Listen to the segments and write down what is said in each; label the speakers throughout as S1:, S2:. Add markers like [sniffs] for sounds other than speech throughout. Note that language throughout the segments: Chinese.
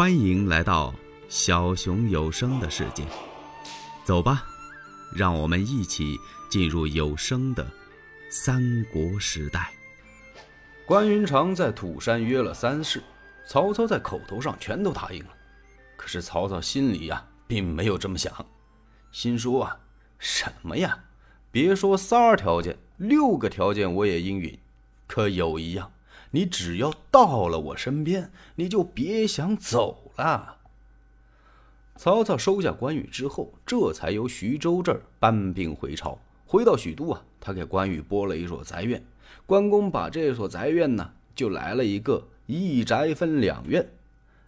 S1: 欢迎来到小熊有声的世界，走吧，让我们一起进入有声的三国时代。
S2: 关云长在土山约了三世，曹操在口头上全都答应了。可是曹操心里呀，并没有这么想，心说啊，什么呀？别说仨条件，六个条件我也应允。可有一样。你只要到了我身边，你就别想走了。曹操收下关羽之后，这才由徐州这儿搬兵回朝。回到许都啊，他给关羽拨了一所宅院。关公把这所宅院呢，就来了一个一宅分两院。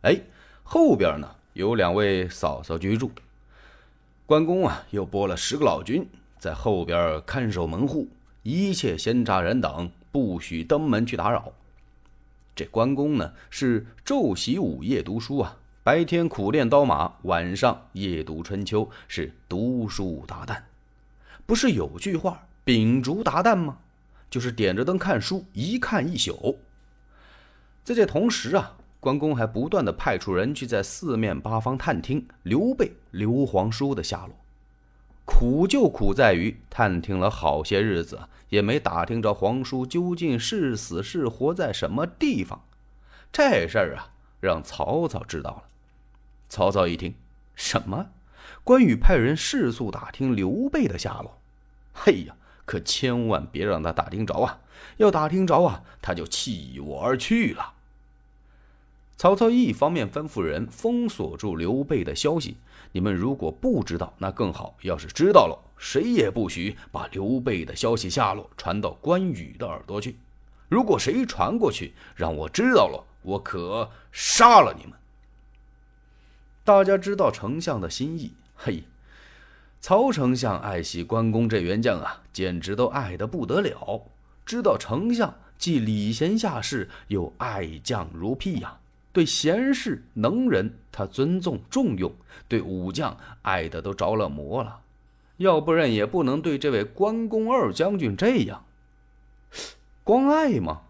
S2: 哎，后边呢有两位嫂嫂居住。关公啊，又拨了十个老军在后边看守门户，一切闲杂人等不许登门去打扰。这关公呢，是昼习午夜读书啊，白天苦练刀马，晚上夜读春秋，是读书达旦。不是有句话“秉烛达旦”吗？就是点着灯看书，一看一宿。在这同时啊，关公还不断的派出人去在四面八方探听刘备、刘皇叔的下落。苦就苦在于探听了好些日子，也没打听着皇叔究竟是死是活在什么地方。这事儿啊，让曹操知道了。曹操一听，什么？关羽派人迅速打听刘备的下落。嘿呀，可千万别让他打听着啊！要打听着啊，他就弃我而去了。曹操一方面吩咐人封锁住刘备的消息。你们如果不知道，那更好。要是知道了，谁也不许把刘备的消息下落传到关羽的耳朵去。如果谁传过去，让我知道了，我可杀了你们。大家知道丞相的心意，嘿，曹丞相爱惜关公这员将啊，简直都爱得不得了。知道丞相既礼贤下士，又爱将如癖呀。对贤士能人，他尊重重用；对武将，爱的都着了魔了。要不然也不能对这位关公二将军这样。光爱吗？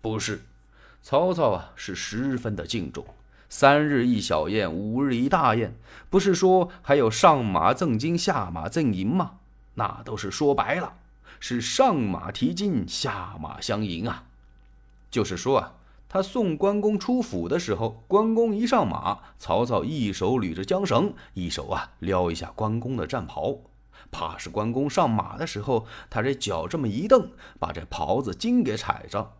S2: 不是，曹操啊是十分的敬重。三日一小宴，五日一大宴，不是说还有上马赠金，下马赠银吗？那都是说白了，是上马提金，下马相迎啊。就是说啊。他送关公出府的时候，关公一上马，曹操一手捋着缰绳，一手啊撩一下关公的战袍，怕是关公上马的时候，他这脚这么一蹬，把这袍子筋给踩着。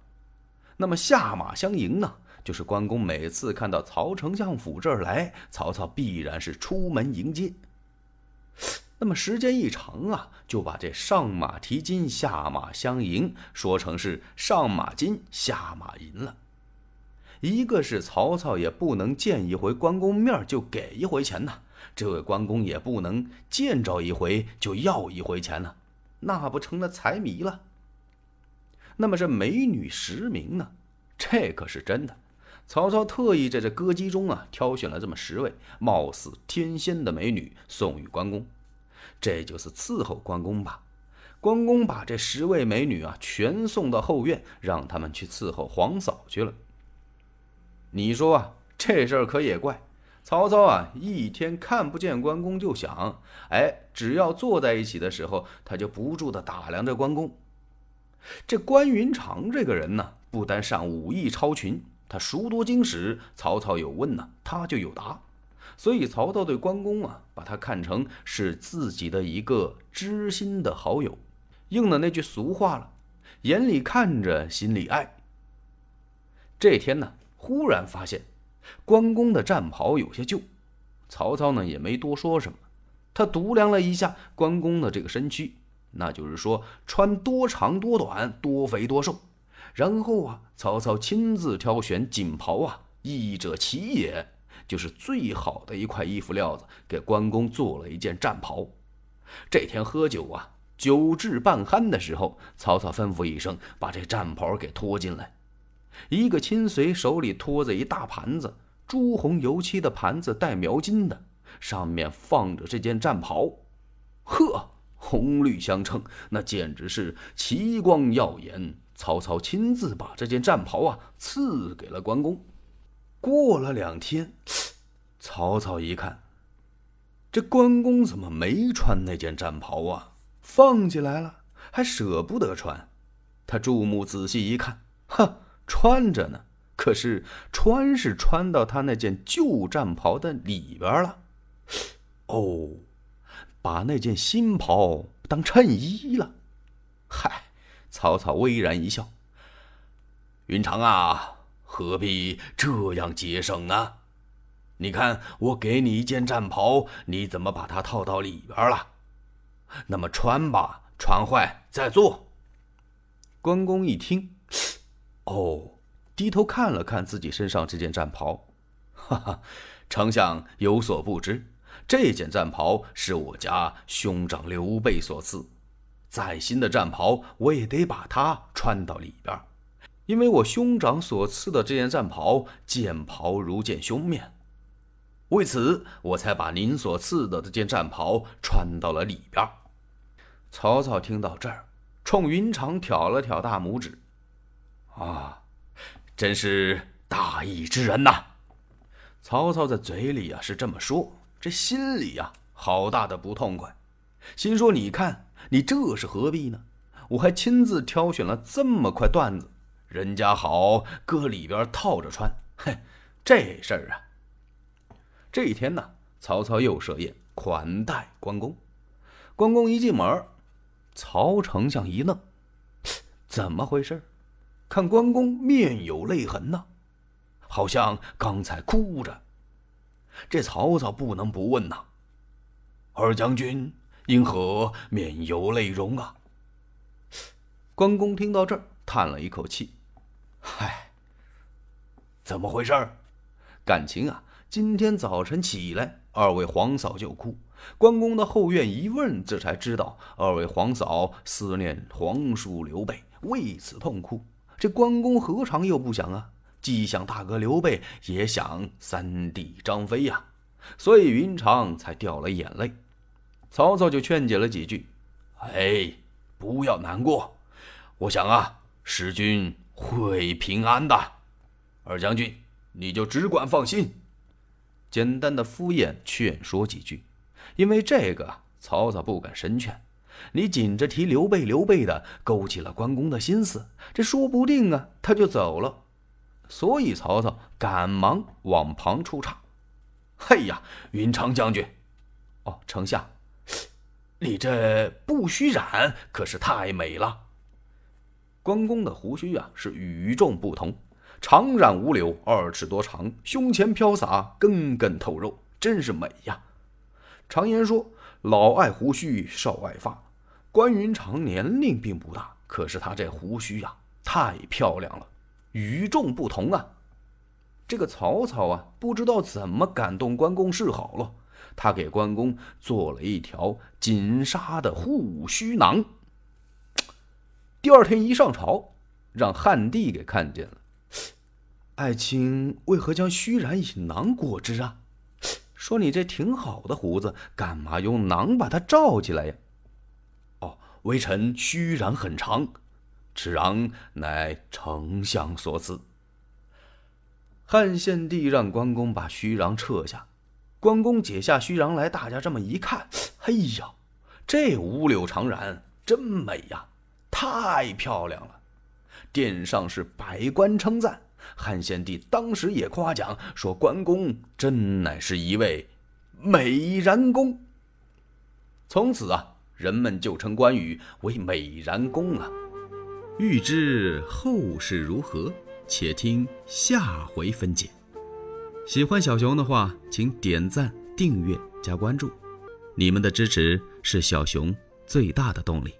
S2: 那么下马相迎呢，就是关公每次看到曹丞相府这儿来，曹操必然是出门迎接。那么时间一长啊，就把这上马提金，下马相迎说成是上马金，下马银了。一个是曹操也不能见一回关公面就给一回钱呐，这位关公也不能见着一回就要一回钱呐，那不成了财迷了。那么这美女十名呢？这可是真的。曹操特意在这歌姬中啊挑选了这么十位貌似天仙的美女送与关公，这就是伺候关公吧。关公把这十位美女啊全送到后院，让他们去伺候皇嫂去了。你说啊，这事儿可也怪，曹操啊，一天看不见关公就想，哎，只要坐在一起的时候，他就不住的打量着关公。这关云长这个人呢，不单善武艺超群，他熟读经史，曹操有问呢，他就有答，所以曹操对关公啊，把他看成是自己的一个知心的好友，应了那句俗话了，眼里看着，心里爱。这天呢。忽然发现，关公的战袍有些旧。曹操呢也没多说什么，他度量了一下关公的这个身躯，那就是说穿多长多短，多肥多瘦。然后啊，曹操亲自挑选锦袍啊，衣者奇也，就是最好的一块衣服料子，给关公做了一件战袍。这天喝酒啊，酒至半酣的时候，曹操吩咐一声，把这战袍给拖进来。一个亲随手里托着一大盘子，朱红油漆的盘子带描金的，上面放着这件战袍。呵，红绿相称，那简直是奇光耀眼。曹操亲自把这件战袍啊赐给了关公。过了两天，[sniffs] 曹操一看，这关公怎么没穿那件战袍啊？放起来了，还舍不得穿。他注目仔细一看，哈，穿着呢。可是穿是穿到他那件旧战袍的里边了。哦，把那件新袍当衬衣了。嗨，曹操微然一笑。云长啊，何必这样节省呢？你看，我给你一件战袍，你怎么把它套到里边了？那么穿吧，穿坏再做。关公一听，哦，低头看了看自己身上这件战袍，哈哈，丞相有所不知，这件战袍是我家兄长刘备所赐。再新的战袍，我也得把它穿到里边，因为我兄长所赐的这件战袍，剑袍如见兄面。为此，我才把您所赐的这件战袍穿到了里边。曹操听到这儿，冲云长挑了挑大拇指：“啊，真是大义之人呐！”曹操在嘴里啊是这么说，这心里呀好大的不痛快，心说：“你看，你这是何必呢？我还亲自挑选了这么块缎子，人家好搁里边套着穿。嘿，这事儿啊。”这一天呢，曹操又设宴款待关公。关公一进门，曹丞相一愣：“ [sniffs] 怎么回事？”看关公面有泪痕呢，好像刚才哭着。这曹操不能不问呐：“二将军因何面有泪容啊？”关公听到这儿，叹了一口气：“嗨，怎么回事？感情啊。”今天早晨起来，二位皇嫂就哭。关公的后院一问，这才知道二位皇嫂思念皇叔刘备，为此痛哭。这关公何尝又不想啊？既想大哥刘备，也想三弟张飞呀。所以云长才掉了眼泪。曹操就劝解了几句：“哎，不要难过，我想啊，使君会平安的。二将军，你就只管放心。”简单的敷衍劝说几句，因为这个曹操不敢深劝，你紧着提刘备刘备的，勾起了关公的心思，这说不定啊他就走了，所以曹操赶忙往旁出岔：“嘿呀，云长将军，哦，丞相，你这不须髯可是太美了。”关公的胡须啊是与众不同。长髯无柳，二尺多长，胸前飘洒，根根透肉，真是美呀！常言说，老爱胡须，少爱发。关云长年龄并不大，可是他这胡须呀，太漂亮了，与众不同啊！这个曹操啊，不知道怎么感动关公示好了，他给关公做了一条锦纱的护须囊。第二天一上朝，让汉帝给看见了。爱卿为何将须髯以囊裹之啊？说你这挺好的胡子，干嘛用囊把它罩起来呀？微臣须髯很长，此禳乃丞相所赐。汉献帝让关公把须髯撤下，关公解下须髯来，大家这么一看，哎呀，这五柳长髯真美呀，太漂亮了！殿上是百官称赞。汉献帝当时也夸奖说：“关公真乃是一位美髯公。”从此啊，人们就称关羽为美髯公了。
S1: 欲知后事如何，且听下回分解。喜欢小熊的话，请点赞、订阅、加关注，你们的支持是小熊最大的动力。